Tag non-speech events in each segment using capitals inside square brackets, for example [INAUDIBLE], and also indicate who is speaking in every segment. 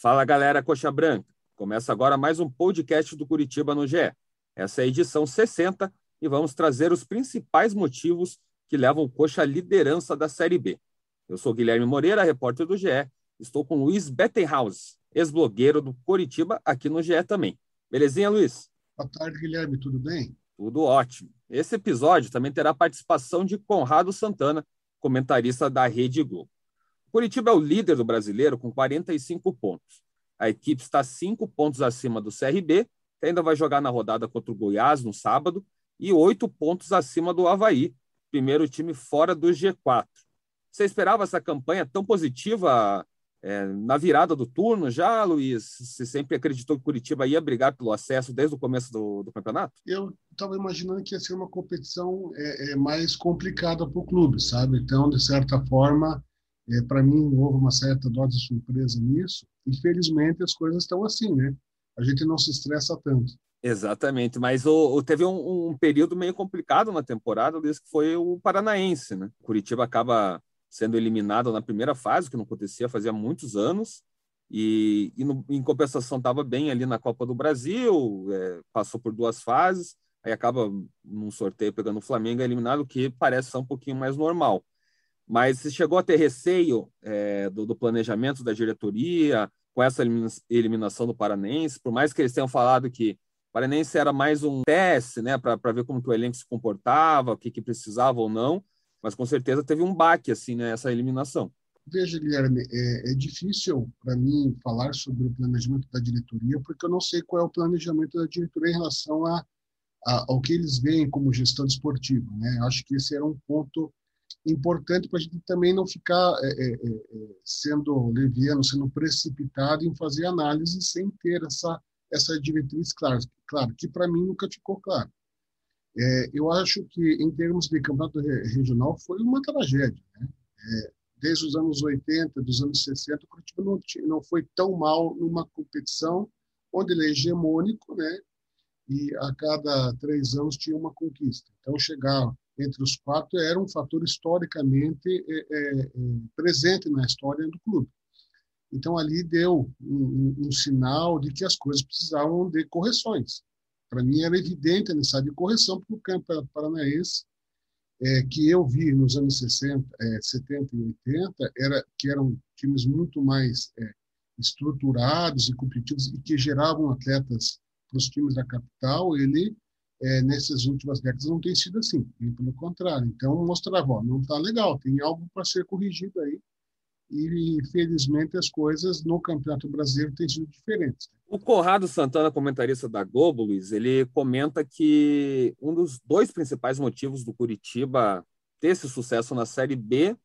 Speaker 1: Fala galera Coxa Branca, começa agora mais um podcast do Curitiba no GE. Essa é a edição 60 e vamos trazer os principais motivos que levam o Coxa à liderança da Série B. Eu sou Guilherme Moreira, repórter do GE, estou com Luiz Bettenhaus, ex-blogueiro do Curitiba, aqui no GE também. Belezinha, Luiz?
Speaker 2: Boa tarde, Guilherme, tudo bem?
Speaker 1: Tudo ótimo. Esse episódio também terá participação de Conrado Santana, comentarista da Rede Globo. Curitiba é o líder do brasileiro com 45 pontos. A equipe está cinco pontos acima do CRB, que ainda vai jogar na rodada contra o Goiás no sábado, e oito pontos acima do Havaí, primeiro time fora do G4. Você esperava essa campanha tão positiva é, na virada do turno já, Luiz? Você sempre acreditou que Curitiba ia brigar pelo acesso desde o começo do, do campeonato?
Speaker 2: Eu estava imaginando que ia ser uma competição é, é mais complicada para o clube, sabe? Então, de certa forma, é, Para mim, houve uma certa dose de surpresa nisso. Infelizmente, as coisas estão assim, né? A gente não se estressa tanto.
Speaker 1: Exatamente, mas o, o teve um, um, período meio complicado na temporada, desde que foi o Paranaense, né? Curitiba acaba sendo eliminado na primeira fase, que não acontecia fazia muitos anos, e, e no, em compensação estava bem ali na Copa do Brasil, é, passou por duas fases, aí acaba num sorteio pegando o Flamengo eliminado, que parece ser um pouquinho mais normal. Mas se chegou a ter receio é, do, do, planejamento da diretoria com essa eliminação do Paranense, por mais que eles tenham falado que o Paranense era mais um teste, né, para ver como que o elenco se comportava, o que, que precisava ou não, mas com certeza teve um baque assim né, eliminação.
Speaker 2: Veja, Guilherme, é, é difícil para mim falar sobre o planejamento da diretoria, porque eu não sei qual é o planejamento da diretoria em relação a, a ao que eles veem como gestão esportiva. Né? Acho que esse era um ponto importante para a gente também não ficar é, é, é, é, sendo leviano, sendo precipitado em fazer análise sem ter essa essa diretriz clara, claro que para mim nunca ficou claro. É, eu acho que em termos de campeonato regional foi uma tragédia, né? É, desde os anos 80, dos anos 60, o Curitiba não, não foi tão mal numa competição onde ele é hegemônico, né? E a cada três anos tinha uma conquista. Então, chegar entre os quatro era um fator historicamente é, é, é, presente na história do clube. Então, ali deu um, um, sinal de que as coisas precisavam de correções. Para mim, era evidente a necessidade de correção, porque o campeonato paranaense, é, que eu vi nos anos 60, é, 70 e 80, era, que eram times muito mais é, estruturados e competitivos e que geravam atletas para os times da capital, ele é, nessas últimas décadas não tem sido assim, bem pelo contrário. Então, mostrava, ó, não está legal, tem algo para ser corrigido aí. E, infelizmente, as coisas no Campeonato Brasileiro têm sido diferentes.
Speaker 1: O Conrado Santana, comentarista da Globo, Luiz, ele comenta que um dos dois principais motivos do Curitiba ter esse sucesso na Série B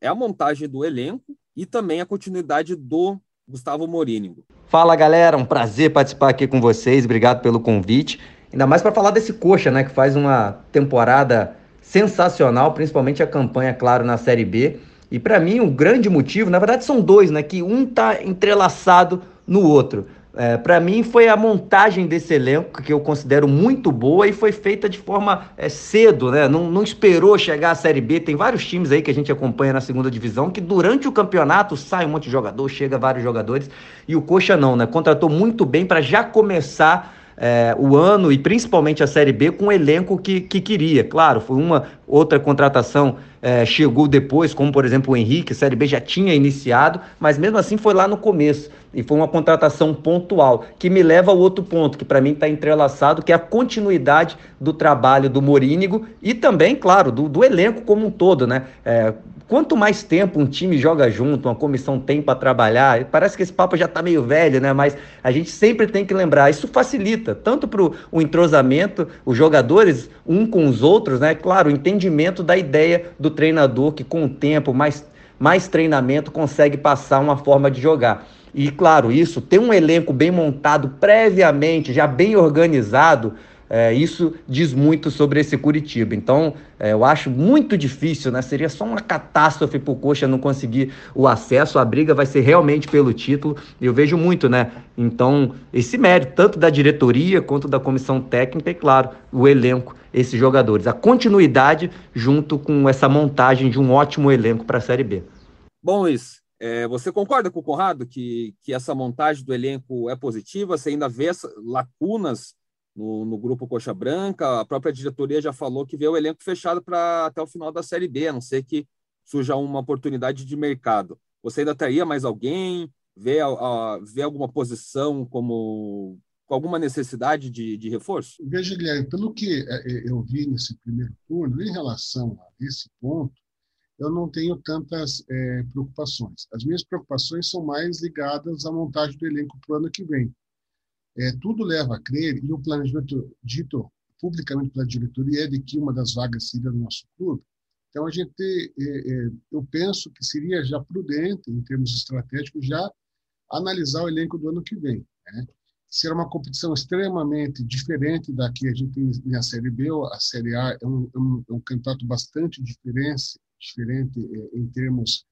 Speaker 1: é a montagem do elenco e também a continuidade do Gustavo Morínigo.
Speaker 3: Fala galera, um prazer participar aqui com vocês, obrigado pelo convite. Ainda mais para falar desse Coxa, né, que faz uma temporada sensacional, principalmente a campanha, claro, na Série B. E para mim, o um grande motivo, na verdade são dois, né, que um tá entrelaçado no outro. É, para mim foi a montagem desse elenco que eu considero muito boa e foi feita de forma é, cedo, né? Não, não, esperou chegar à Série B. Tem vários times aí que a gente acompanha na segunda divisão que durante o campeonato sai um monte de jogador, chega vários jogadores e o Coxa não, né? Contratou muito bem para já começar é, o ano e principalmente a Série B com o elenco que, que queria. Claro, foi uma outra contratação é, chegou depois, como por exemplo o Henrique, a Série B já tinha iniciado, mas mesmo assim foi lá no começo. E foi uma contratação pontual, que me leva ao outro ponto, que para mim está entrelaçado, que é a continuidade do trabalho do Morínigo e também, claro, do, do elenco como um todo, né? É, quanto mais tempo um time joga junto, uma comissão tem para trabalhar, parece que esse papo já está meio velho, né? Mas a gente sempre tem que lembrar, isso facilita tanto para o entrosamento, os jogadores um com os outros, né? Claro, o entendimento da ideia do treinador que com o tempo, mais, mais treinamento, consegue passar uma forma de jogar. E claro, isso, ter um elenco bem montado previamente, já bem organizado, é, isso diz muito sobre esse Curitiba. Então, é, eu acho muito difícil, né? Seria só uma catástrofe para o Coxa não conseguir o acesso. A briga vai ser realmente pelo título. Eu vejo muito, né? Então, esse mérito, tanto da diretoria quanto da comissão técnica e, claro, o elenco, esses jogadores. A continuidade junto com essa montagem de um ótimo elenco para a Série B.
Speaker 1: Bom, Luiz, É, você concorda com o Conrado que, que essa montagem do elenco é positiva? Você ainda vê lacunas no, no, grupo Coxa Branca? A própria diretoria já falou que vê o elenco fechado para até o final da Série B, a não ser que surja uma oportunidade de mercado. Você ainda teria mais alguém? Vê, a, vê alguma posição como com alguma necessidade de, de reforço?
Speaker 2: Veja, Guilherme, pelo que é, é, eu vi nesse primeiro turno, em relação a esse ponto, eu não tenho tantas é, preocupações. As minhas preocupações são mais ligadas à montagem do elenco para o ano que vem. É, tudo leva a crer, e o planejamento dito publicamente pela diretoria é de que uma das vagas seria do nosso clube. Então, a gente, é, é, eu penso que seria já prudente, em termos estratégicos, já analisar o elenco do ano que vem. Né? Será uma competição extremamente diferente da que a gente tem na Série B. A Série A é um, é um, é um campeonato bastante diferente, diferente é, em termos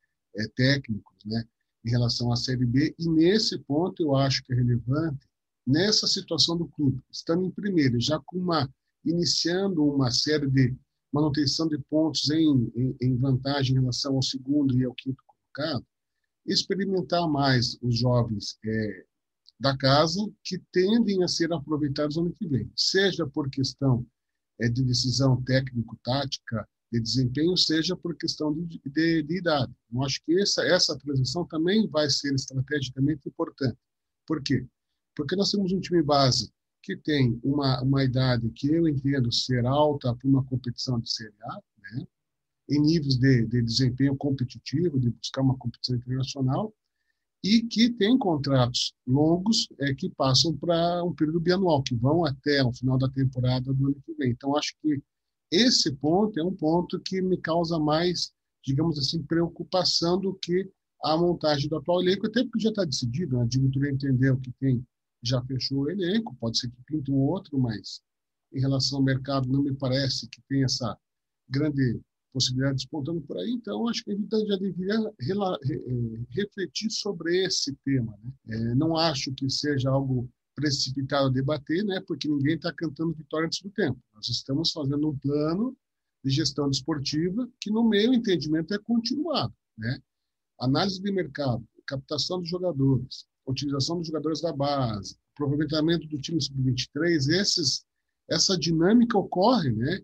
Speaker 2: técnicos, né, em relação à Série B. E nesse ponto eu acho que é relevante, nessa situação do clube, estando em primeiro, já com uma iniciando uma série de manutenção de pontos em, em, em vantagem em relação ao segundo e ao quinto colocado, experimentar mais os jovens é, da casa que tendem a ser aproveitados ano que vem, seja por questão é, de decisão técnico-tática, de desempenho, seja por questão de, de, de idade. Eu acho que essa, essa transição também vai ser estrategicamente importante. Por quê? Porque nós temos um time base que tem uma, uma idade que eu entendo ser alta para uma competição de Série A, né? em níveis de, de desempenho competitivo, de buscar uma competição internacional, e que tem contratos longos é, que passam para um período bianual, que vão até o final da temporada do ano que vem. Então, acho que esse ponto é um ponto que me causa mais, digamos assim, preocupação do que a montagem do atual elenco, até porque já está decidido, né? a diretoria entendeu que tem, já fechou o elenco, pode ser que pinte um outro, mas em relação ao mercado não me parece que tem essa grande possibilidades despontando por aí, então acho que a gente já deveria eh, refletir sobre esse tema. Né? É, não acho que seja algo precipitado a debater, né? porque ninguém está cantando vitória antes do tempo. Nós estamos fazendo um plano de gestão desportiva que, no meu entendimento, é continuado. Né? Análise de mercado, captação de jogadores, utilização dos jogadores da base, aproveitamento do time sub-23, esses essa dinâmica ocorre, né?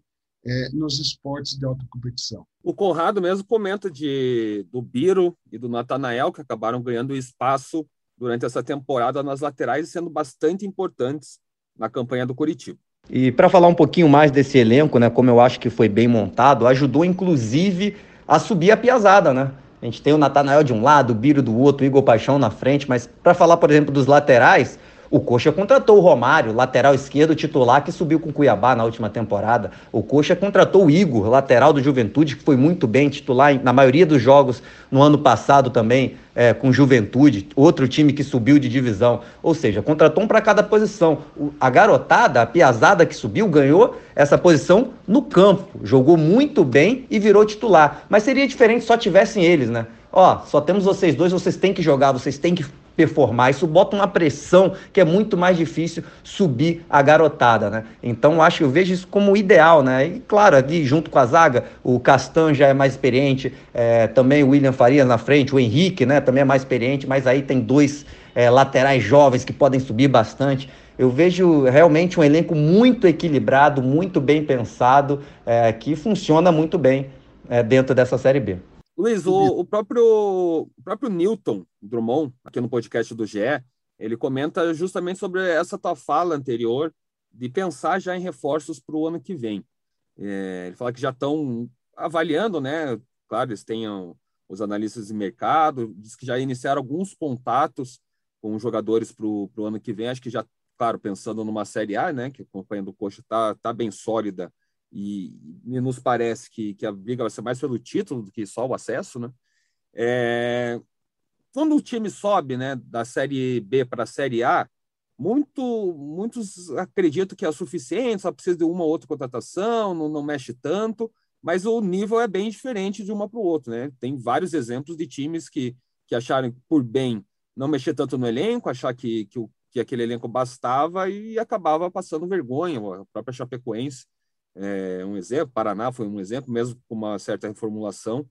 Speaker 2: é, nos esportes de alta competição.
Speaker 1: O Conrado mesmo comenta de, do Biro e do Natanael, que acabaram ganhando espaço durante essa temporada nas laterais, sendo bastante importantes na campanha do Curitiba.
Speaker 3: E para falar um pouquinho mais desse elenco, né, como eu acho que foi bem montado, ajudou inclusive a subir a piazada, né? A gente tem o Natanael de um lado, o Biro do outro, o Igor Paixão na frente, mas para falar, por exemplo, dos laterais, o Coxa contratou o Romário, lateral esquerdo titular, que subiu com o Cuiabá na última temporada. O Coxa contratou o Igor, lateral do Juventude, que foi muito bem titular na maioria dos jogos no ano passado também, é, com Juventude, outro time que subiu de divisão. Ou seja, contratou um para cada posição. A garotada, a piazada que subiu, ganhou essa posição no campo. Jogou muito bem e virou titular. Mas seria diferente se só tivessem eles, né? Ó, só temos vocês dois, vocês têm que jogar, vocês têm que performar. Isso bota uma pressão que é muito mais difícil subir a garotada, né? Então acho que eu vejo isso como ideal, né? E claro, ali junto com a zaga, o Castan já é mais experiente, é, também o William Farias na frente, o Henrique, né? Também é mais experiente, mas aí tem dois é, laterais jovens que podem subir bastante. Eu vejo realmente um elenco muito equilibrado, muito bem pensado, é, que funciona muito bem é, dentro dessa Série B.
Speaker 1: Luiz, o, o, próprio, o próprio Newton Drummond, aqui no podcast do GE, ele comenta justamente sobre essa tua fala anterior de pensar já em reforços para o ano que vem. É, ele fala que já estão avaliando, né? Claro, eles têm os analistas de mercado, diz que já iniciaram alguns contatos com jogadores para o ano que vem. Acho que já, claro, pensando numa Série A, né? Que a campanha do Coxa está tá bem sólida e, e nos parece que, que a briga vai ser mais pelo título do que só o acesso, né? É, quando o time sobe, né, da Série B para a Série A, muito, muitos acreditam que é suficiente, só precisa de uma ou outra contratação, não, não mexe tanto, mas o nível é bem diferente de uma para o outro, né? Tem vários exemplos de times que, que acharam por bem não mexer tanto no elenco, achar que, que, o, que aquele elenco bastava e acabava passando vergonha, a própria Chapecoense é um exemplo, Paraná foi um exemplo, mesmo com uma certa reformulação,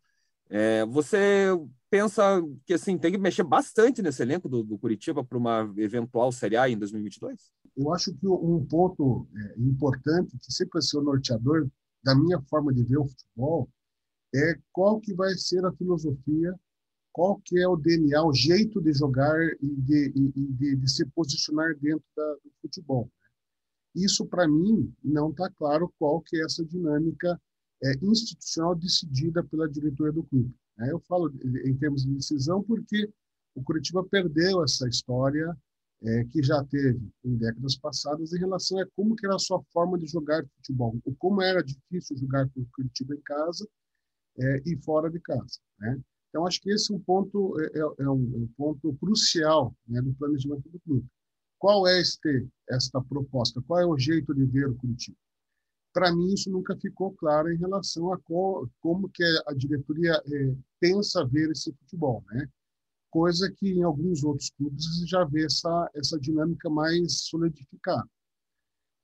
Speaker 1: É, você pensa que assim tem que mexer bastante nesse elenco do, do Curitiba para uma eventual Série A em 2022?
Speaker 2: Eu acho que um ponto é, importante que sempre vai ser o norteador da minha forma de ver o futebol é qual que vai ser a filosofia, qual que é o DNA, o jeito de jogar e de, de, de se posicionar dentro da, do futebol. Isso, para mim, não está claro qual que é essa dinâmica é, institucional decidida pela diretoria do clube. Né? Eu falo em termos de decisão porque o Curitiba perdeu essa história é, que já teve em décadas passadas em relação a como era a sua forma de jogar futebol, o como era difícil jogar com o Curitiba em casa é, e fora de casa. Né? Então, acho que esse é um ponto, é, é, é um, é um, ponto crucial né, do planejamento do clube. Qual é este, esta proposta? Qual é o jeito de ver o Curitiba? Para mim, isso nunca ficou claro em relação a qual, como que a diretoria é, pensa ver esse futebol, né? Coisa que em alguns outros clubes já vê essa, essa dinâmica mais solidificada.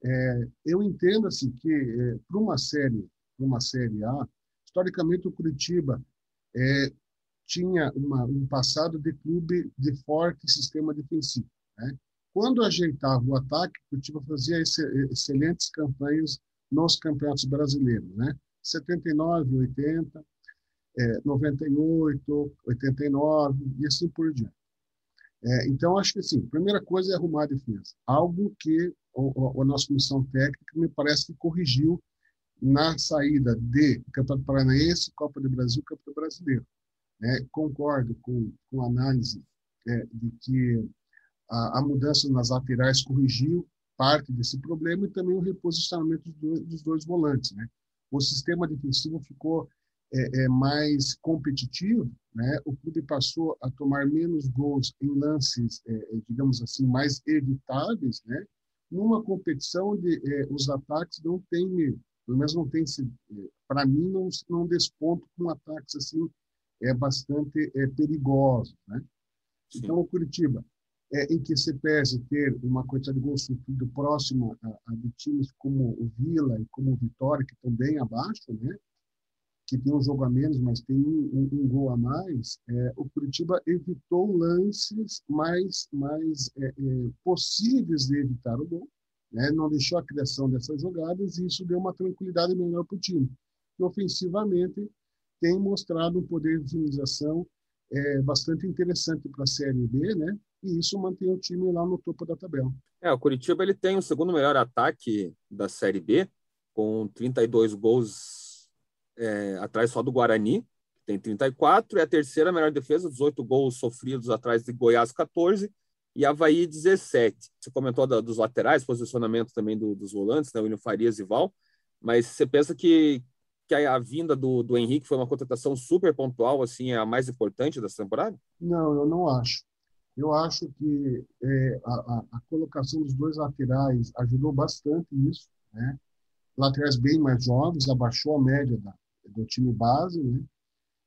Speaker 2: É, eu entendo assim que é, para uma série, uma série A, historicamente o Curitiba é, tinha uma, um passado de clube de forte sistema defensivo. Né? Quando ajeitava o ataque, o Curitiba fazia excelentes campanhas nos campeonatos brasileiros, né? 79, 80, é, 98, 89 e assim por diante. É, então, acho que assim, a primeira coisa é arrumar a defesa. Algo que a, a nossa comissão técnica me parece que corrigiu na saída de Campeonato Paranaense, Copa do Brasil, Campeonato Brasileiro. Né? Concordo com, com a análise é, de que a, a, mudança nas laterais corrigiu parte desse problema e também o reposicionamento dos dois, dos dois volantes. Né? O sistema defensivo ficou é, é, mais competitivo, né? o clube passou a tomar menos gols em lances, é, é digamos assim, mais evitáveis, né? numa competição onde é, os ataques não têm, pelo menos não tem, é, para mim, não, não desponto com ataques assim é bastante perigosos. Né? Então, o Curitiba é, em que se pese ter uma quantidade de gols sofrido próxima a, a, de times como o Vila e como o Vitória, que estão bem abaixo, né? que tem um jogo a menos, mas tem um, um, um gol a mais, é, o Curitiba evitou lances mais, mais é, é, possíveis de evitar o gol, né? não deixou a criação dessas jogadas e isso deu uma tranquilidade melhor para o time. E ofensivamente tem mostrado um poder de finalização é, bastante interessante para a Série B, né? E isso mantém o time lá no topo da tabela.
Speaker 1: É, o Curitiba ele tem o segundo melhor ataque da Série B, com 32 gols é, atrás só do Guarani, que tem 34, e a terceira melhor defesa, 18 gols sofridos atrás de Goiás, 14, e Havaí, 17. Você comentou da, dos laterais, posicionamento também do, dos volantes, né, William Farias e Val, mas você pensa que, que a, vinda do, do Henrique foi uma contratação super pontual, assim, é a mais importante dessa temporada?
Speaker 2: Não, eu não acho. Eu acho que é, a, a, colocação dos dois laterais ajudou bastante nisso, né? Laterais bem mais jovens, abaixou a média da, do time base, né?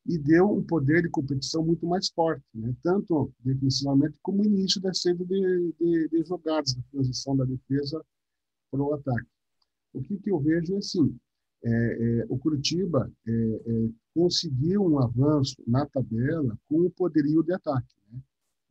Speaker 2: E deu um poder de competição muito mais forte, né? Tanto defensivamente como no início da saída de, de, de jogadas, da transição da defesa para o ataque. O que, que eu vejo é assim, é, é, o Curitiba é, é conseguiu um avanço na tabela com o poderio de ataque.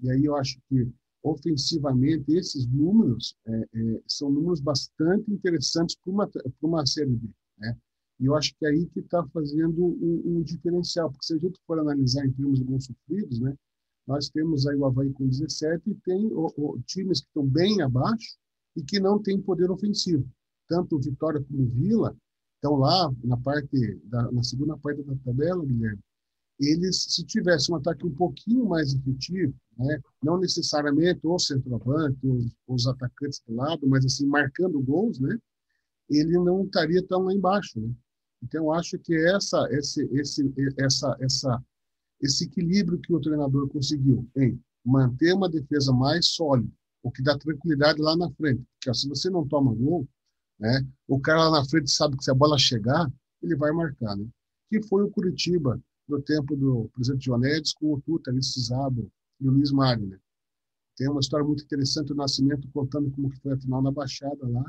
Speaker 2: E aí eu acho que, ofensivamente, esses números é, é, são números bastante interessantes para uma, uma Série B. Né? E eu acho que é aí que está fazendo um, um, diferencial, porque se a gente for analisar em termos de gols sofridos, né, nós temos aí o Havaí com 17 e tem o, o, times que estão bem abaixo e que não têm poder ofensivo. Tanto Vitória como Vila estão lá na parte da, na segunda parte da tabela, Guilherme, eles, se tivesse um ataque um pouquinho mais efetivo, né, não necessariamente o centroavante, os, os atacantes do lado, mas assim, marcando gols, né, ele não estaria tão lá embaixo. Né? Então, acho que essa, esse, esse, essa, essa, esse equilíbrio que o treinador conseguiu em manter uma defesa mais sólida, o que dá tranquilidade lá na frente. Porque se você não toma gol, né, o cara lá na frente sabe que se a bola chegar, ele vai marcar. Né? Que foi o Curitiba do tempo do presidente Jonedes com o Tuta, Zabo e o Luiz Magno. Né? Tem uma história muito interessante do Nascimento contando como que foi a final na Baixada lá.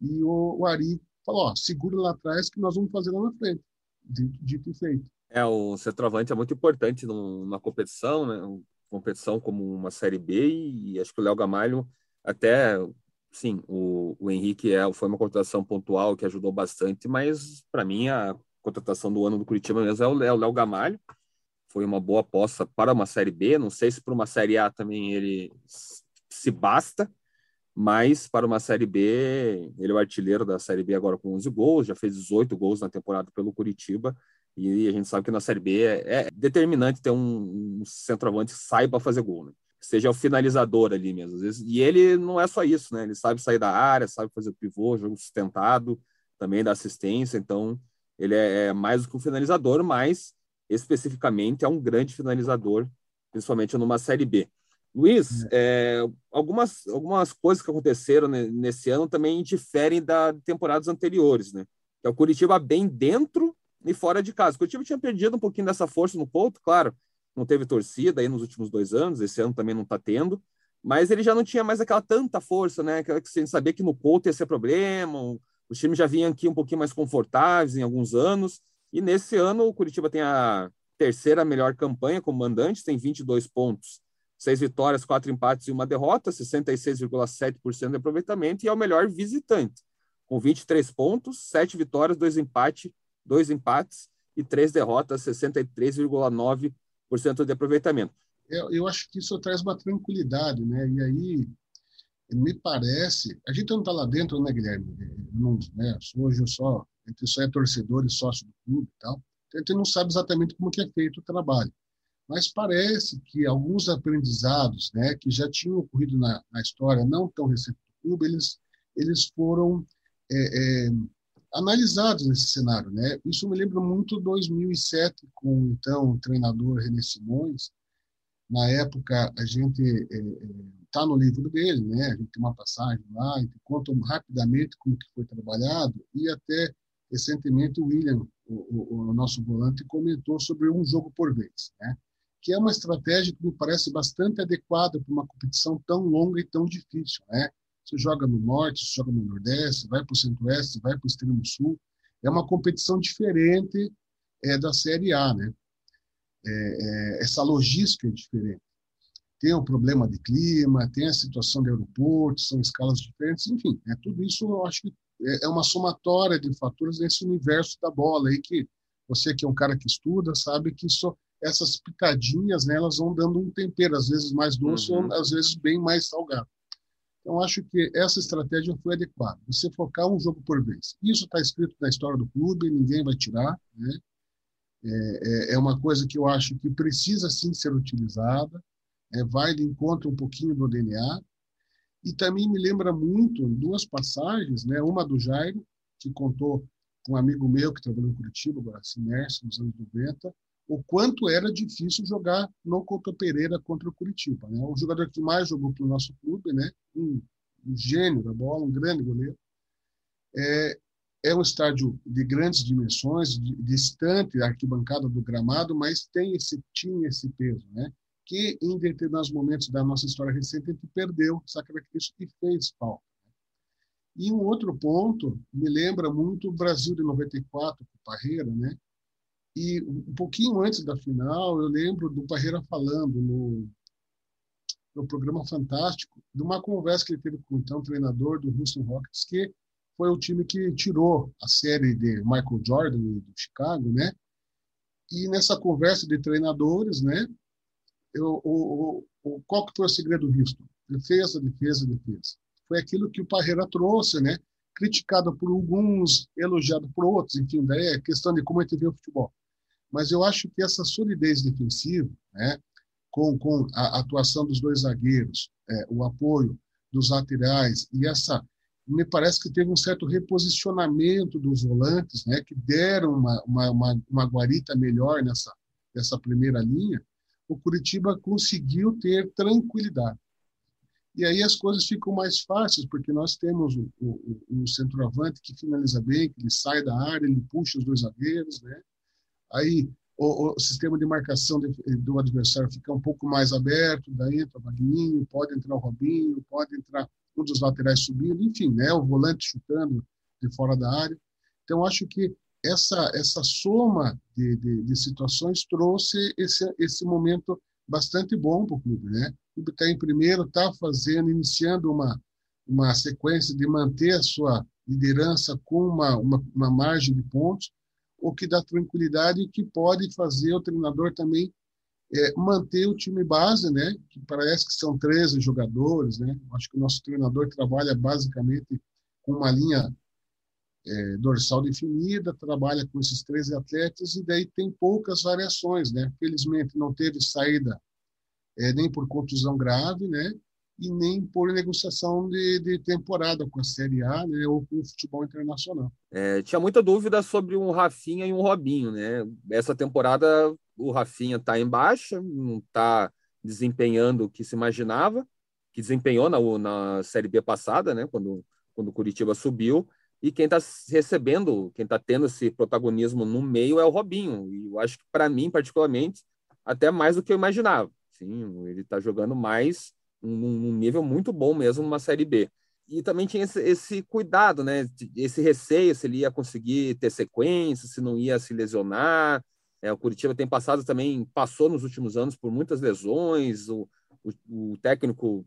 Speaker 2: E o, o Ari falou, ó, segura lá atrás que nós vamos fazer lá na frente. Dito, dito e feito.
Speaker 1: É, o centroavante é muito importante numa competição, né? Uma competição como uma Série B e acho que o Léo Gamalho até sim, o, o Henrique é, foi uma contratação pontual que ajudou bastante, mas para mim a contratação do ano do Curitiba mesmo é o Léo Gamalho. Foi uma boa aposta para uma Série B. Não sei se para uma Série A também ele se basta, mas para uma Série B, ele é o artilheiro da Série B agora com 11 gols, já fez 18 gols na temporada pelo Curitiba. E a gente sabe que na Série B é, é determinante ter um, um centroavante que saiba fazer gol, né? seja o finalizador ali mesmo. Vezes, e ele não é só isso, né? Ele sabe sair da área, sabe fazer o pivô, jogo sustentado, também da assistência. Então, ele é, é mais do que um finalizador, mas especificamente é um grande finalizador, principalmente numa Série B. Luiz, é. É, algumas, algumas coisas que aconteceram nesse ano também diferem da temporadas anteriores, né? Que é o Curitiba bem dentro e fora de casa. O Curitiba tinha perdido um pouquinho dessa força no ponto, claro, não teve torcida aí nos últimos dois anos, esse ano também não está tendo, mas ele já não tinha mais aquela tanta força, né? Aquela que você sabia que no Couto ia ser problema, os times já vinham aqui um pouquinho mais confortáveis em alguns anos, e nesse ano o Curitiba tem a terceira melhor campanha como mandante, tem 22 pontos, seis vitórias, quatro empates e uma derrota, 66,7% de aproveitamento, e é o melhor visitante, com 23 pontos, sete vitórias, dois empates, dois empates e três derrotas, 63,9% de aproveitamento.
Speaker 2: Eu, eu acho que isso traz uma tranquilidade, né? E aí, me parece, a gente não está lá dentro, né, Guilherme? Não, né, hoje eu só, a gente só é torcedor e sócio do clube e tal, então a gente não sabe exatamente como que é feito o trabalho. Mas parece que alguns aprendizados, né, que já tinham ocorrido na, na história, não tão recente do clube, eles, eles foram é, é, analisados nesse cenário. Né? Isso me lembra muito 2007, com então o treinador René Simões. Na época, a gente está é, é, no livro dele, né? a gente tem uma passagem lá, gente conta rapidamente como que foi trabalhado, e até recentemente o William, o, o, o nosso volante, comentou sobre um jogo por vez, né? que é uma estratégia que me parece bastante adequada para uma competição tão longa e tão difícil. Né? Você joga no norte, você joga no nordeste, vai para o centro-oeste, vai para o extremo sul. É uma competição diferente é, da Série A, né? É, é, essa logística é diferente. Tem o problema de clima, tem a situação de aeroporto, são escalas diferentes, enfim, é, tudo isso eu acho que é, é uma somatória de fatores nesse universo da bola aí que você que é um cara que estuda sabe que só essas pitadinhas né, elas vão dando um tempero, às vezes mais doce uhum. ou às vezes bem mais salgado. Então, acho que essa estratégia foi adequada. Você focar um jogo por vez. Isso está escrito na história do clube, ninguém vai tirar. Né? É, é, é uma coisa que eu acho que precisa sim ser utilizada. É, vai de encontro um pouquinho do DNA. E também me lembra muito duas passagens, né? uma do Jairo, que contou com um amigo meu que trabalhou em Curitiba, agora se imerso nos anos 90, o quanto era difícil jogar no Couto Pereira contra o Curitiba. Né? O jogador que mais jogou para o nosso clube, né? um, um, gênio da bola, um grande goleiro. É, é um estádio de grandes dimensões, distante da arquibancada do gramado, mas tem esse, tinha esse peso, né? Que em determinados momentos da nossa história recente a gente perdeu essa característica que fez falta. Né? E um outro ponto me lembra muito o Brasil de 94, com o Parreira, né? E um pouquinho antes da final, eu lembro do Parreira falando no, no programa Fantástico, de uma conversa que ele teve com o então treinador do Houston Rockets, que foi o time que tirou a série de Michael Jordan do Chicago, né? E nessa conversa de treinadores, né? Eu, o, o, qual que foi o segredo do Houston? Defesa, defesa, defesa. Foi aquilo que o Parreira trouxe, né? Criticado por alguns, elogiado por outros, enfim, daí é questão de como a gente vê o futebol. Mas eu acho que essa solidez defensiva, né, com, com a atuação dos dois zagueiros, é, o apoio dos laterais e essa me parece que teve um certo reposicionamento dos volantes, né, que deram uma, uma, uma, uma guarita melhor nessa, nessa primeira linha, o Curitiba conseguiu ter tranquilidade. E aí as coisas ficam mais fáceis, porque nós temos o, o, o centroavante que finaliza bem, que ele sai da área, ele puxa os dois zagueiros, né? aí o, o, sistema de marcação de, do adversário fica um pouco mais aberto, daí entra o Magninho, pode entrar o Robinho, pode entrar um dos laterais subindo, enfim, né, o volante chutando de fora da área. Então, acho que essa, essa soma de, de, de, situações trouxe esse, esse momento bastante bom para o clube. Né? O clube está em primeiro, está fazendo, iniciando uma, uma sequência de manter a sua liderança com uma, uma, uma margem de pontos, o que dá tranquilidade e que pode fazer o treinador também é, manter o time base, né? que parece que são 13 jogadores. Né? Acho que o nosso treinador trabalha basicamente com uma linha é, dorsal definida, trabalha com esses 13 atletas e daí tem poucas variações. Né? Felizmente não teve saída é, nem por contusão grave, né? e nem por negociação de, de temporada com a Série A né, ou com o futebol internacional.
Speaker 1: É, tinha muita dúvida sobre um Rafinha e um Robinho. Né? Essa temporada o Rafinha está em baixa, não está desempenhando o que se imaginava, que desempenhou na, na Série B passada, né? quando, quando o Curitiba subiu. E quem está recebendo, quem está tendo esse protagonismo no meio é o Robinho. E eu acho que, para mim, particularmente, até mais do que eu imaginava. Sim, ele está jogando mais num, nível muito bom mesmo numa Série B. E também tinha esse, esse, cuidado, né? Esse receio se ele ia conseguir ter sequência, se não ia se lesionar. É, o Curitiba tem passado também, passou nos últimos anos por muitas lesões. O, o, o técnico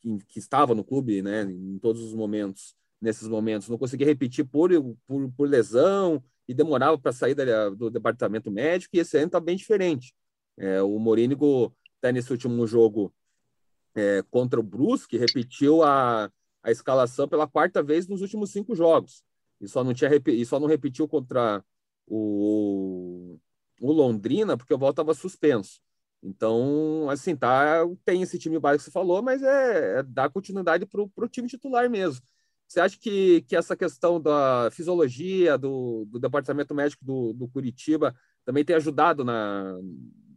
Speaker 1: que, que, estava no clube, né, em todos os momentos, nesses momentos, não conseguia repetir por, por, por lesão e demorava para sair da, do departamento médico. E esse ano está bem diferente. É, o Morínigo está nesse último jogo é, contra o Brusque, repetiu a, a escalação pela quarta vez nos últimos cinco jogos. E só não, tinha, e só não repetiu contra o, o Londrina, porque o Vol estava suspenso. Então, assim, tá, tem esse time básico que você falou, mas é, é dar continuidade para o time titular mesmo. Você acha que, que essa questão da fisiologia, do, do departamento médico do, do Curitiba, também tem ajudado na,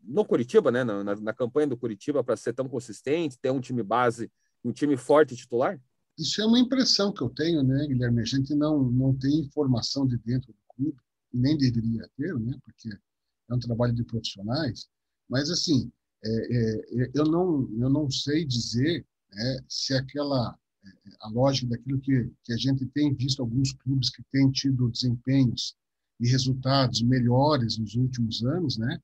Speaker 1: no Curitiba, né, na, na campanha do Curitiba, para ser tão consistente, ter um time base, um time forte titular?
Speaker 2: Isso é uma impressão que eu tenho, né, Guilherme? A gente não, não tem informação de dentro do clube, nem deveria ter, né, porque é um trabalho de profissionais, mas, assim, é, é, eu, não, eu não sei dizer né, se aquela a lógica daquilo que, que a gente tem visto alguns clubes que têm tido desempenhos e resultados melhores nos últimos anos, né?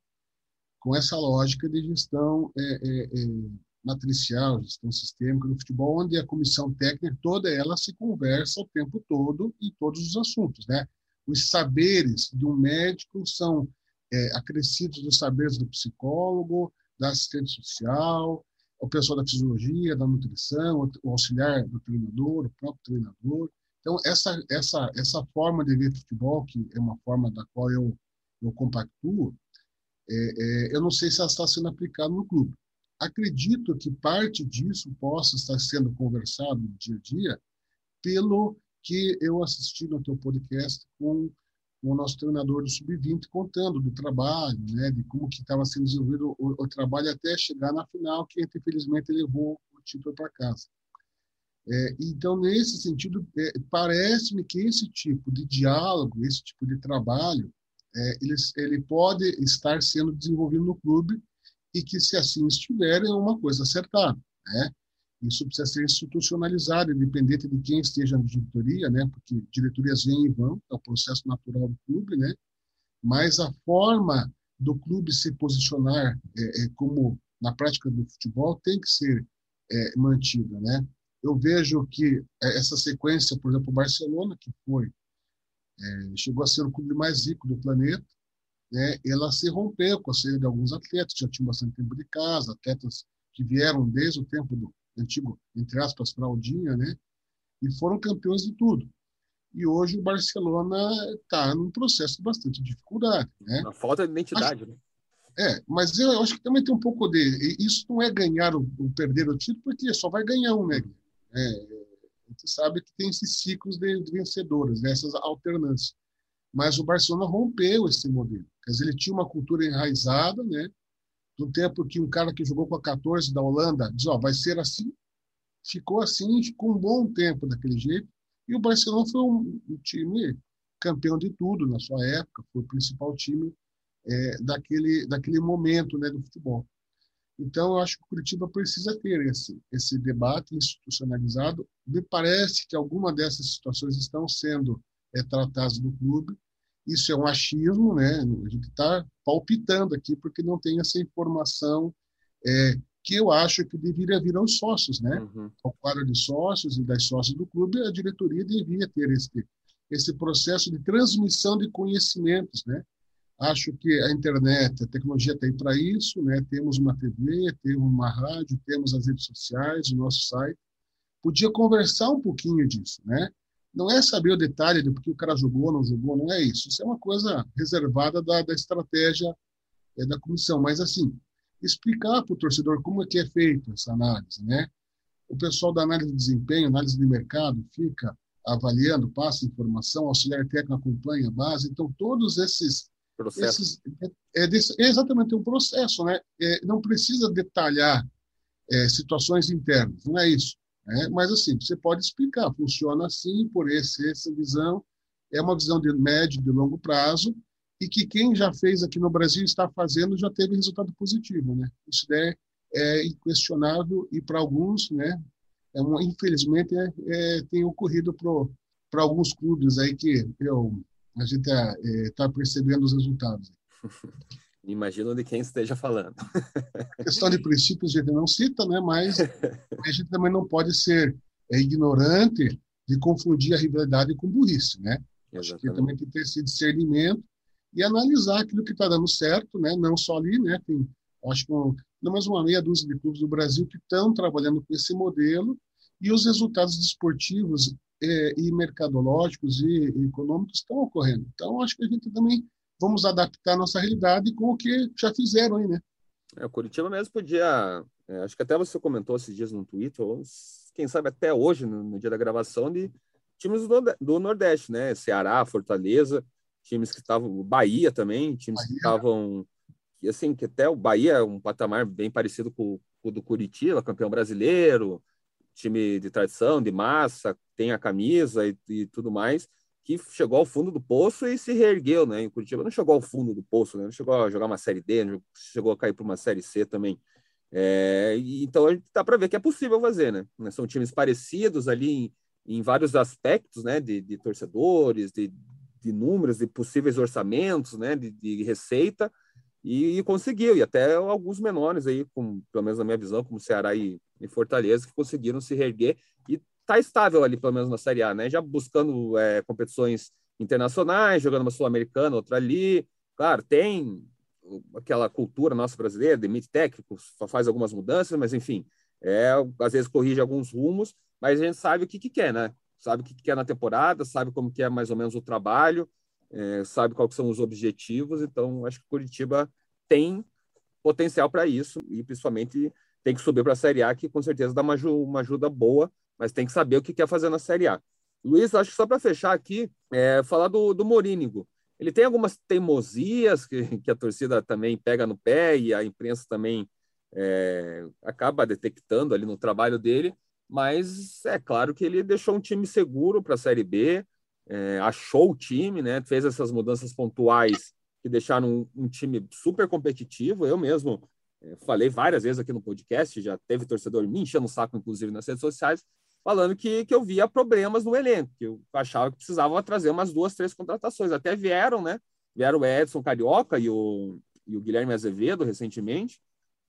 Speaker 2: com essa lógica de gestão é, é, é, matricial, gestão sistêmica no futebol, onde a comissão técnica toda ela se conversa o tempo todo em todos os assuntos, né? Os saberes um médico são é, acrescidos dos saberes do psicólogo, da assistente social, o pessoal da fisiologia, da nutrição, o auxiliar do treinador, o próprio treinador. Então essa essa essa forma de ver futebol, que é uma forma da qual eu eu compactuo, é, é, eu não sei se ela está sendo aplicada no clube. Acredito que parte disso possa estar sendo conversado no dia a dia pelo que eu assisti no teu podcast com, com o nosso treinador do Sub-20 contando do trabalho, né, de como que estava sendo desenvolvido o, o, trabalho até chegar na final, que infelizmente levou o título para casa. É, então, nesse sentido, é, parece-me que esse tipo de diálogo, esse tipo de trabalho, é, ele, ele pode estar sendo desenvolvido no clube e que, se assim estiver, é uma coisa acertada. Né? Isso precisa ser institucionalizado, independente de quem esteja na diretoria, né? porque diretorias vêm e vão, é o processo natural do clube, né? mas a forma do clube se posicionar é, é, como na prática do futebol tem que ser é, mantida. Né? Eu vejo que é, essa sequência, por exemplo, o Barcelona, que foi é, chegou a ser o clube mais rico do planeta, né, ela se rompeu com a saída de alguns atletas, já tinham bastante tempo de casa, atletas que vieram desde o tempo do antigo, entre aspas, fraldinha, né, e foram campeões de tudo. E hoje o Barcelona está num processo de bastante dificuldade. Né?
Speaker 1: A falta de identidade, né?
Speaker 2: É, mas eu acho que também tem um pouco de. Isso não é ganhar ou perder o título, porque só vai ganhar um, né? É, gente sabe que tem esses ciclos de, de vencedores, né? essas alternâncias. Mas o Barcelona rompeu esse modelo. Quer dizer, ele tinha uma cultura enraizada, né? Do tempo que um cara que jogou com a 14 da Holanda diz, ó, vai ser assim. Ficou assim, ficou um bom tempo daquele jeito. E o Barcelona foi um, um time campeão de tudo na sua época, foi o principal time é, daquele, daquele momento né, do futebol. Então, eu acho que o Curitiba precisa ter esse, esse debate institucionalizado. Me parece que alguma dessas situações estão sendo é, tratadas no clube Isso é um achismo, né? A gente está palpitando aqui porque não tem essa informação é, que eu acho que deveria vir aos sócios, né? Uhum. Ao quadro de sócios e das sócias do clube, a diretoria devia ter esse, esse processo de transmissão de conhecimentos, né? Acho que a internet, a tecnologia tem para isso, né? Temos uma TV, temos uma rádio, temos as redes sociais, o nosso site. Podia conversar um pouquinho disso, né? Não é saber o detalhe de porque o cara jogou ou não jogou, não é isso. Isso é uma coisa reservada da, da estratégia é, da comissão. Mas, assim, explicar para o torcedor como é que é feita essa análise, né? O pessoal da análise de desempenho, análise de mercado, fica avaliando, passa informação, auxiliar técnico acompanha a base. Então, todos esses...
Speaker 1: Processo.
Speaker 2: é, é, exatamente um processo, né? É, não precisa detalhar é, situações internas, não é isso. Né? Mas, assim, você pode explicar, funciona assim, por esse, essa visão, é uma visão de médio de longo prazo, e que quem já fez aqui no Brasil está fazendo já teve resultado positivo, né? Isso é, é inquestionável e para alguns, né? É uma, infelizmente é, é, tem ocorrido para alguns clubes aí que eu, a gente está é, percebendo os resultados. [LAUGHS]
Speaker 1: Imagino de quem esteja falando.
Speaker 2: A questão de princípios a gente não cita, né? Mas a gente também não pode ser é, ignorante de confundir a rivalidade com burrice, né? Acho que também tem que ter esse discernimento e analisar aquilo que está dando certo, né? não só ali, né? tem acho que um, pelo menos uma meia dúzia de clubes do Brasil que estão trabalhando com esse modelo e os resultados desportivos é, e mercadológicos e, e econômicos estão ocorrendo. Então, acho que a gente também vamos adaptar a nossa realidade com o que já fizeram aí, né?
Speaker 1: É, o Curitiba mesmo podia, é, acho que até você comentou esses dias no Twitter, ou quem sabe até hoje, no, no dia da gravação, de times do, do Nordeste, né? Ceará, Fortaleza, times que estavam, Bahia também, times Bahia. que estavam, assim, que até o Bahia é um patamar bem parecido com, com o do Curitiba, campeão brasileiro, time de tradição, de massa, tem a camisa e, e, tudo mais, que chegou ao fundo do poço e se reergueu, né? E o Curitiba não chegou ao fundo do poço, né? Não chegou a jogar uma série D, não chegou a cair para uma série C também. É, então a gente dá para ver que é possível fazer, né? São times parecidos ali em, em vários aspectos, né? De, de torcedores, de, de números, de possíveis orçamentos, né, de, de receita, e, e, conseguiu, e até alguns menores aí, com, pelo menos na minha visão, como Ceará e, e Fortaleza, que conseguiram se reerguer está estável ali, pelo menos na Série A, né, já buscando é, competições internacionais, jogando uma Sul-Americana, outra ali, claro, tem aquela cultura nossa brasileira, demite técnicos, faz algumas mudanças, mas enfim, é, às vezes corrige alguns rumos, mas a gente sabe o que, que quer, né? sabe o que quer na temporada, sabe como que é mais ou menos o trabalho, é, sabe quais são os objetivos. Então, acho que Curitiba tem potencial para isso e principalmente tem que subir para a Série A, que com certeza dá uma, uma, ajuda boa, mas tem que saber o que quer fazer na Série A. Luiz, acho que só para fechar aqui, é, falar do, do Morínigo. Ele tem algumas teimosias que, que, a torcida também pega no pé e a imprensa também é, acaba detectando ali no trabalho dele, mas é claro que ele deixou um time seguro para a Série B, é, achou o time, né? Fez essas mudanças pontuais que deixaram um, um time super competitivo. Eu mesmo é, falei várias vezes aqui no podcast, já teve torcedor me enchendo o saco, inclusive nas redes sociais, falando que, que eu via problemas no elenco, que eu achava que precisava trazer umas duas, três contratações. Até vieram, né? Vieram o Edson Carioca e o, e o Guilherme Azevedo recentemente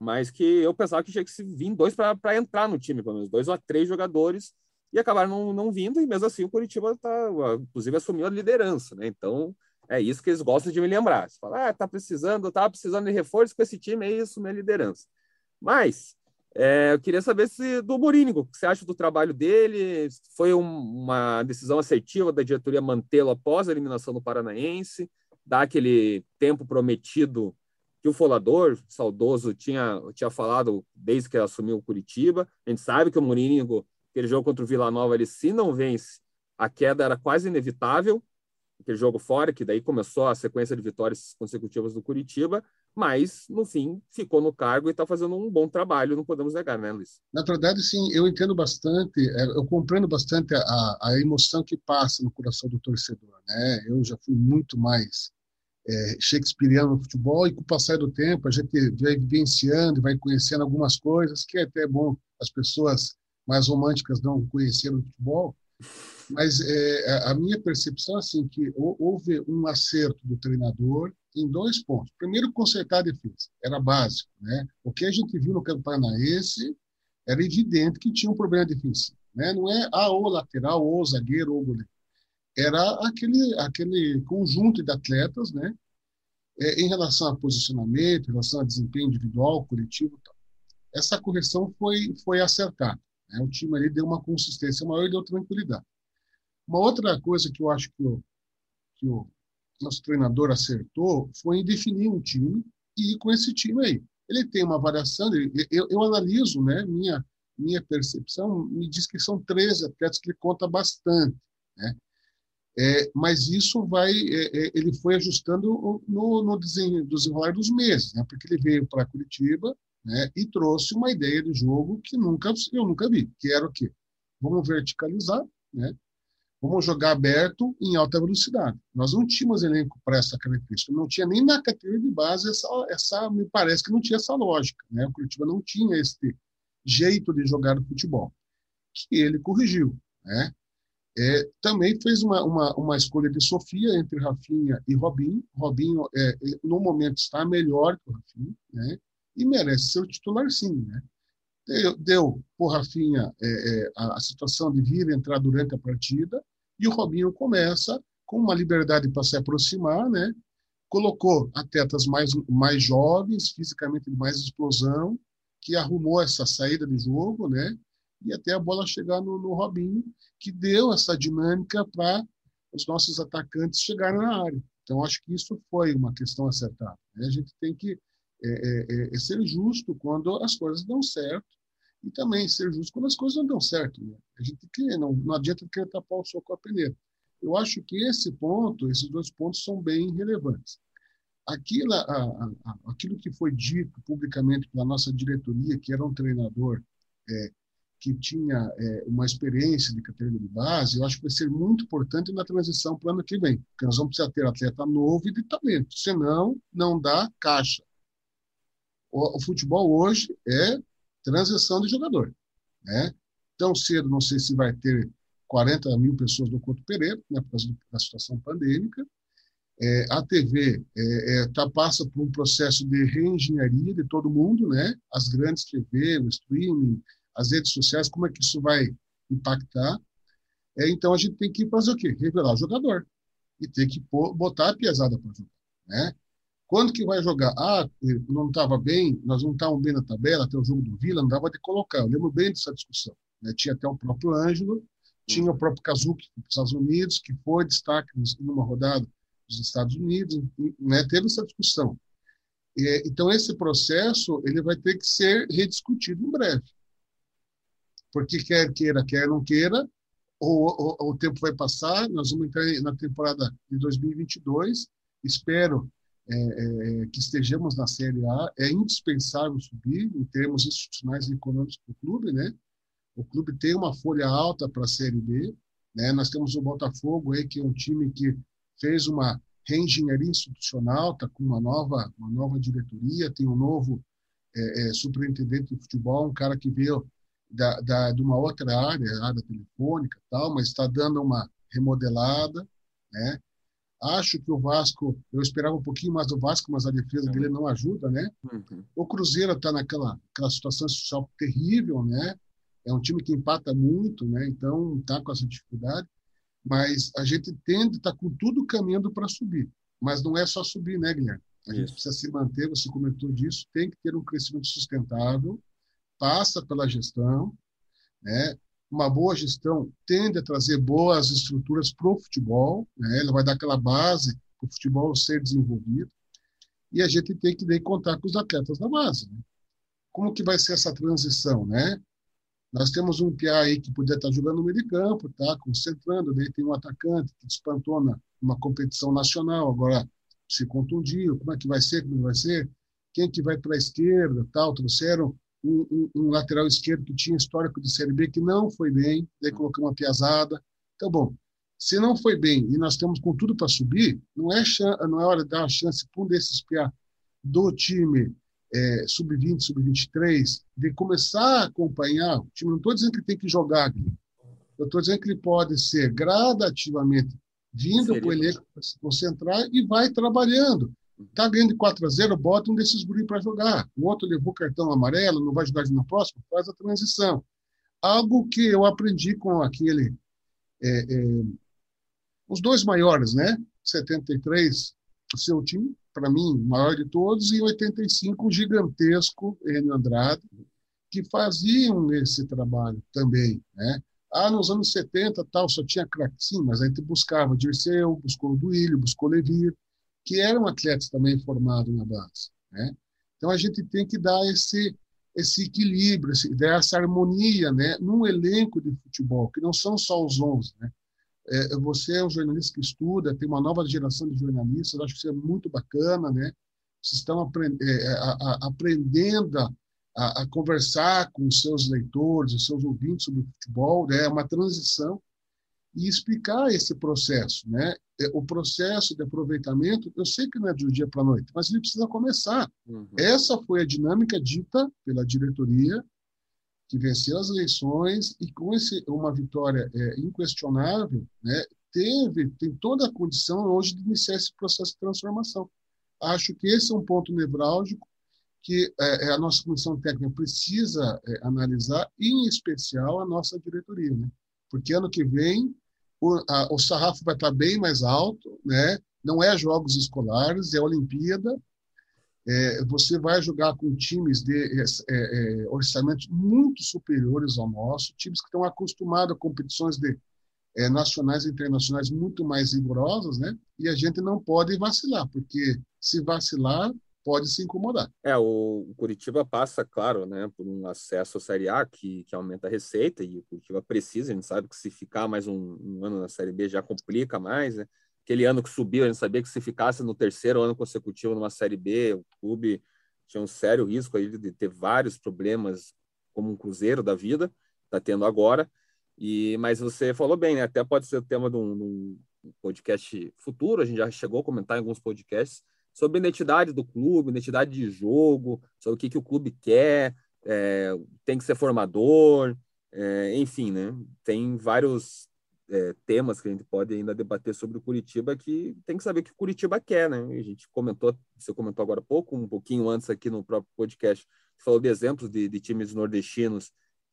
Speaker 1: mas que eu pensava que tinha que vir dois para entrar no time, pelo menos dois ou três jogadores, e acabaram não, não vindo, e mesmo assim o Curitiba tá, inclusive assumiu a liderança, né? Então é isso que eles gostam de me lembrar. Você fala, ah, tá precisando, tava precisando de reforço com esse time, é isso, minha liderança. Mas é, eu queria saber se do Morínigo, o que você acha do trabalho dele? Foi um, uma decisão assertiva da diretoria mantê-lo após a eliminação do Paranaense, dar aquele tempo prometido que o Folador, saudoso, tinha, tinha falado desde que assumiu o Curitiba. A gente sabe que o Mourinho, aquele jogo contra o Vila Nova, ele se não vence, a queda era quase inevitável. Aquele jogo fora, que daí começou a sequência de vitórias consecutivas do Curitiba, mas no fim ficou no cargo e está fazendo um bom trabalho, não podemos negar, né, Luiz?
Speaker 2: Na verdade, sim, eu entendo bastante, é, eu compreendo bastante a, a emoção que passa no coração do torcedor, né? Eu já fui muito mais é, shakespeariano no futebol e com o passar do tempo a gente vai vivenciando vai conhecendo algumas coisas que é até bom as pessoas mais românticas não conheceram o futebol Mas é, a minha percepção é assim, que houve um acerto do treinador em dois pontos. Primeiro, consertar a defesa. Era básico. Né? O que a gente viu no Campo Paranaense era evidente que tinha um problema defensivo. Né? Não é ah, ou lateral, ou zagueiro, ou goleiro. Era aquele, aquele conjunto de atletas né? É, em relação a posicionamento, em relação a desempenho individual, coletivo. Tal. Essa correção foi, foi acertada. Né? O time ali deu uma consistência maior e deu tranquilidade. Uma outra coisa que eu acho que o, que o nosso treinador acertou foi em definir um time e ir com esse time aí. Ele tem uma variação, eu, eu analiso, né, minha, minha percepção me diz que são 13 atletas que ele conta bastante, né? É, mas isso vai, é, é ele foi ajustando no, no desenrolar dos meses, né? porque ele veio para Curitiba né? e trouxe uma ideia de jogo que nunca eu nunca vi, que era o quê? Vamos verticalizar, né? Vamos jogar aberto em alta velocidade. Nós não tínhamos elenco para essa característica. Não tinha nem na categoria de base essa, essa me parece que não tinha essa lógica. Né? O Curitiba não tinha esse jeito de jogar o futebol, que ele corrigiu. Né? É, também fez uma, uma, uma, escolha de Sofia entre Rafinha e Robinho. Robinho, é, é no momento, está melhor que o Rafinha, né? e merece ser o titular, sim. Né? Deu, deu por Rafinha é, é, a, a situação de vir entrar durante a partida, e o Robinho começa com uma liberdade para se aproximar, né? Colocou atletas mais, mais jovens, fisicamente mais explosão, que arrumou essa saída de jogo, né? E até a bola chegar no, no Robinho, que deu essa dinâmica para os nossos atacantes chegarem na área. Então, acho que isso foi uma questão acertada. Né? A gente tem que é, é, é, ser justo quando as coisas dão certo e também ser justo quando as coisas não dão certo. Né? A gente quer, não, não adianta querer tapar o sol com a peneira. Eu acho que esse ponto, esses dois pontos são bem relevantes. Aquilo, a, a, aquilo que foi dito publicamente pela nossa diretoria, que era um treinador é, que tinha é, uma experiência de categoria de base, eu acho que vai ser muito importante na transição para o ano que vem, porque nós vamos precisar ter atleta novo e de talento, senão não dá caixa. O, o futebol hoje é transição de jogador. Né? Tão cedo, não sei se vai ter 40 mil pessoas no Couto Pereira, né, por causa da situação pandêmica. É, a TV é, é, tá, passa por um processo de reengenharia de todo mundo, né? As grandes TV, o streaming, as redes sociais, como é que isso vai impactar? É, então a gente tem que fazer o quê? Revelar o jogador e tem que botar a piazada para jogar, né? Quando que vai jogar? Ah, não estava bem, nós não estávamos bem na tabela, até o jogo do Vila, não dava de colocar. Eu lembro bem dessa discussão. Né? Tinha até o próprio Ângelo, tinha o próprio Kazuki dos Estados Unidos, que foi destaque numa rodada dos Estados Unidos, né? teve essa discussão. E, então, esse processo ele vai ter que ser rediscutido em breve. Porque quer queira, quer não queira, o, o, o tempo vai passar, nós vamos entrar na temporada de 2022, espero é, é, que estejamos na Série A, é indispensável subir em termos institucionais e econômicos para o clube, né? O clube tem uma folha alta para a Série B, né? Nós temos o Botafogo aí que é um time que fez uma reengenharia institucional, está com uma nova uma nova diretoria, tem um novo é, é, superintendente de futebol, um cara que veio da, da, de uma outra área, área telefônica, tal, mas está dando uma remodelada, né? Acho que o Vasco, eu esperava um pouquinho mais do Vasco, mas a defesa dele não ajuda, né? Uhum. O Cruzeiro está naquela aquela situação social terrível, né? É um time que empata muito, né? Então está com essa dificuldade. Mas a gente tende a estar tá com tudo caminhando para subir. Mas não é só subir, né, Guilherme? A Isso. gente precisa se manter, você comentou disso, tem que ter um crescimento sustentável, passa pela gestão, né? Uma boa gestão tende a trazer boas estruturas para o futebol, né? ela vai dar aquela base para o futebol ser desenvolvido, e a gente tem que daí contar com os atletas da base. Né? Como que vai ser essa transição, né? Nós temos um PA aí que podia estar jogando no meio de campo, tá concentrando, daí tem um atacante que despantou na uma competição nacional, agora se contundiu, como é que vai ser, como vai ser, quem que vai para a esquerda, tal, trouxeram um, um, um, lateral esquerdo que tinha histórico de Série B que não foi bem, daí colocamos uma piazada. Então, bom, se não foi bem e nós temos com tudo para subir, não é, não é hora de dar uma chance para um desses piá do time é, sub-20, sub-23, de começar a acompanhar o time. Não estou dizendo que tem que jogar aqui, Eu estou dizendo que ele pode ser gradativamente vindo para o elenco para se concentrar e vai trabalhando. Está ganhando 4 a 0 bota um desses guris para jogar. O outro levou cartão amarelo, não vai jogar na próxima, faz a transição. Algo que eu aprendi com aquele. É, é, os dois maiores, né? 73, o seu time, para mim, o maior de todos, e 85, o gigantesco Enio Andrade, que faziam esse trabalho também, né? Ah, nos anos 70 tal, só tinha craque. Sim, mas a gente buscava Dirceu, buscou o Duílio, buscou Levir, que eram atletas também formados na base. Né? Então a gente tem que dar esse esse equilíbrio, esse, essa harmonia, né, num elenco de futebol que não são só os 11, né? É, você é um jornalista que estuda, tem uma nova geração de jornalistas, acho que isso é muito bacana, né? Vocês estão aprend é, a, a, aprendendo a, a, conversar com os seus leitores, os seus ouvintes sobre futebol, né? É uma transição e explicar esse processo, né? É, o processo de aproveitamento, eu sei que não é do dia para a noite, mas ele precisa começar. Uhum. Essa foi a dinâmica dita pela diretoria, que venceu as eleições e com esse, uma vitória é, inquestionável, né, teve, tem toda a condição hoje de iniciar esse processo de transformação. Acho que esse é um ponto nevrálgico que é, é a nossa comissão técnica precisa é, analisar, em especial a nossa diretoria, né? porque ano que vem o, a, o sarrafo vai estar bem mais alto, né? não é jogos escolares, é Olimpíada, é, você vai jogar com times de é, é, orçamentos muito superiores ao nosso, times que estão acostumados a competições de, é, nacionais e internacionais muito mais rigorosas, né? E a gente não pode vacilar, porque se vacilar, pode se incomodar.
Speaker 1: É, o Curitiba passa, claro, né, por um acesso à Série A que, que aumenta a receita e o Curitiba precisa, a gente sabe que se ficar mais um, um ano na Série B já complica mais, né? Aquele ano que subiu, a gente sabia que se ficasse no terceiro ano consecutivo numa Série B, o clube tinha um sério risco aí de ter vários problemas, como um Cruzeiro da vida, está tendo agora. E Mas você falou bem, né? Até pode ser o tema de um, de um podcast futuro, a gente já chegou a comentar em alguns podcasts, sobre a identidade do clube, identidade de jogo, sobre o que, que o clube quer, é, tem que ser formador, é, enfim, né? Tem vários é, temas que a gente pode ainda debater sobre o Curitiba que tem que saber o que o Curitiba quer, né? A gente comentou, você comentou agora há pouco, um pouquinho antes aqui no próprio podcast, falou de exemplos de, de times nordestinos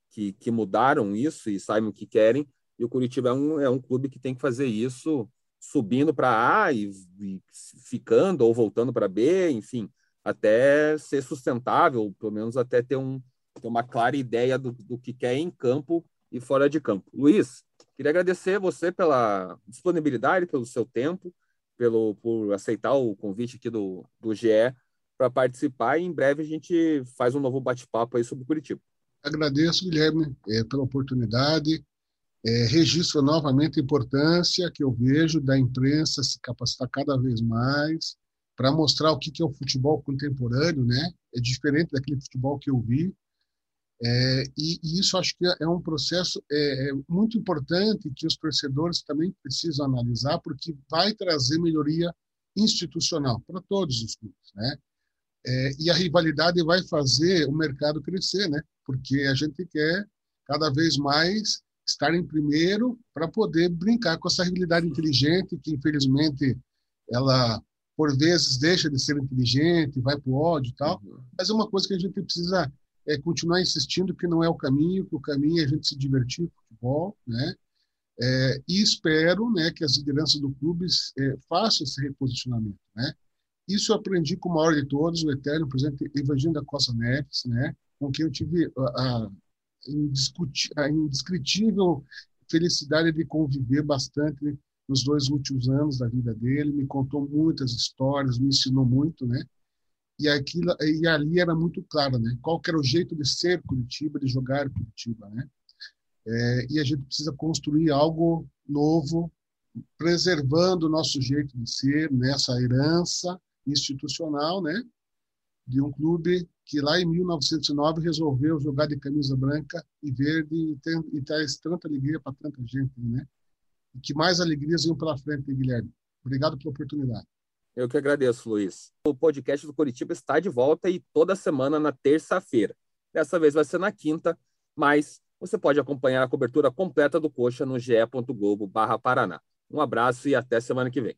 Speaker 1: que, que mudaram isso e sabem o que querem, e o Curitiba é um, é um clube que tem que fazer isso subindo para A e, e, ficando ou voltando para B, enfim, até ser sustentável, pelo menos até ter, um, ter uma clara ideia do, do que quer em campo e fora de campo. Luiz, queria agradecer você pela disponibilidade, pelo seu tempo, pelo por aceitar o convite aqui do, do GE para participar e em breve a gente faz um novo bate-papo aí sobre Curitiba.
Speaker 2: Agradeço, Guilherme, é, pela oportunidade é, registro novamente a importância que eu vejo da imprensa se capacitar cada vez mais para mostrar o que, é o futebol contemporâneo, né? É diferente daquele futebol que eu vi. É, e, e, isso acho que é um processo é, é muito importante que os torcedores também precisam analisar, porque vai trazer melhoria institucional para todos os clubes, né? É, e a rivalidade vai fazer o mercado crescer, né? Porque a gente quer cada vez mais estar em primeiro para poder brincar com essa habilidade inteligente que infelizmente ela por vezes deixa de ser inteligente, vai para o ódio e tal, uhum. mas é uma coisa que a gente precisa é, continuar insistindo que não é o caminho, que o caminho é a gente se divertir futebol, né? É, e espero né, que as lideranças do clube é, façam esse reposicionamento. Né? Isso eu aprendi com o maior de todos, o eterno presidente Evangelho da Costa Neves, né, com quem eu tive a, a a indescritível felicidade de conviver bastante nos dois últimos anos da vida dele, me contou muitas histórias, me ensinou muito, né? E aquilo e ali era muito claro, né? Qual era o jeito de ser Curitiba, de jogar Curitiba, né? É, e a gente precisa construir algo novo, preservando o nosso jeito de ser, nessa herança institucional, né? De um clube que lá em 1909 resolveu jogar de camisa branca e verde e, tem, e traz tanta alegria para tanta gente, né? E que mais alegrias iam pela frente, Guilherme. Obrigado pela oportunidade.
Speaker 1: Eu que agradeço, Luiz. O podcast do Curitiba está de volta e toda semana na terça-feira. Dessa vez vai ser na quinta, mas você pode acompanhar a cobertura completa do Coxa no ge.globo/paraná. Um abraço e até semana que vem.